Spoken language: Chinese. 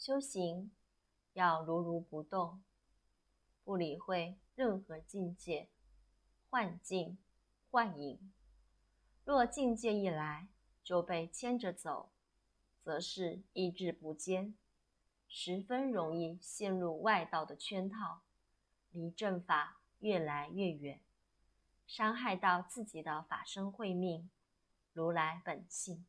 修行要如如不动不理会任何境界幻境幻影。若境界一来就被牵着走则是意志不坚十分容易陷入外道的圈套离正法越来越远伤害到自己的法身慧命如来本性。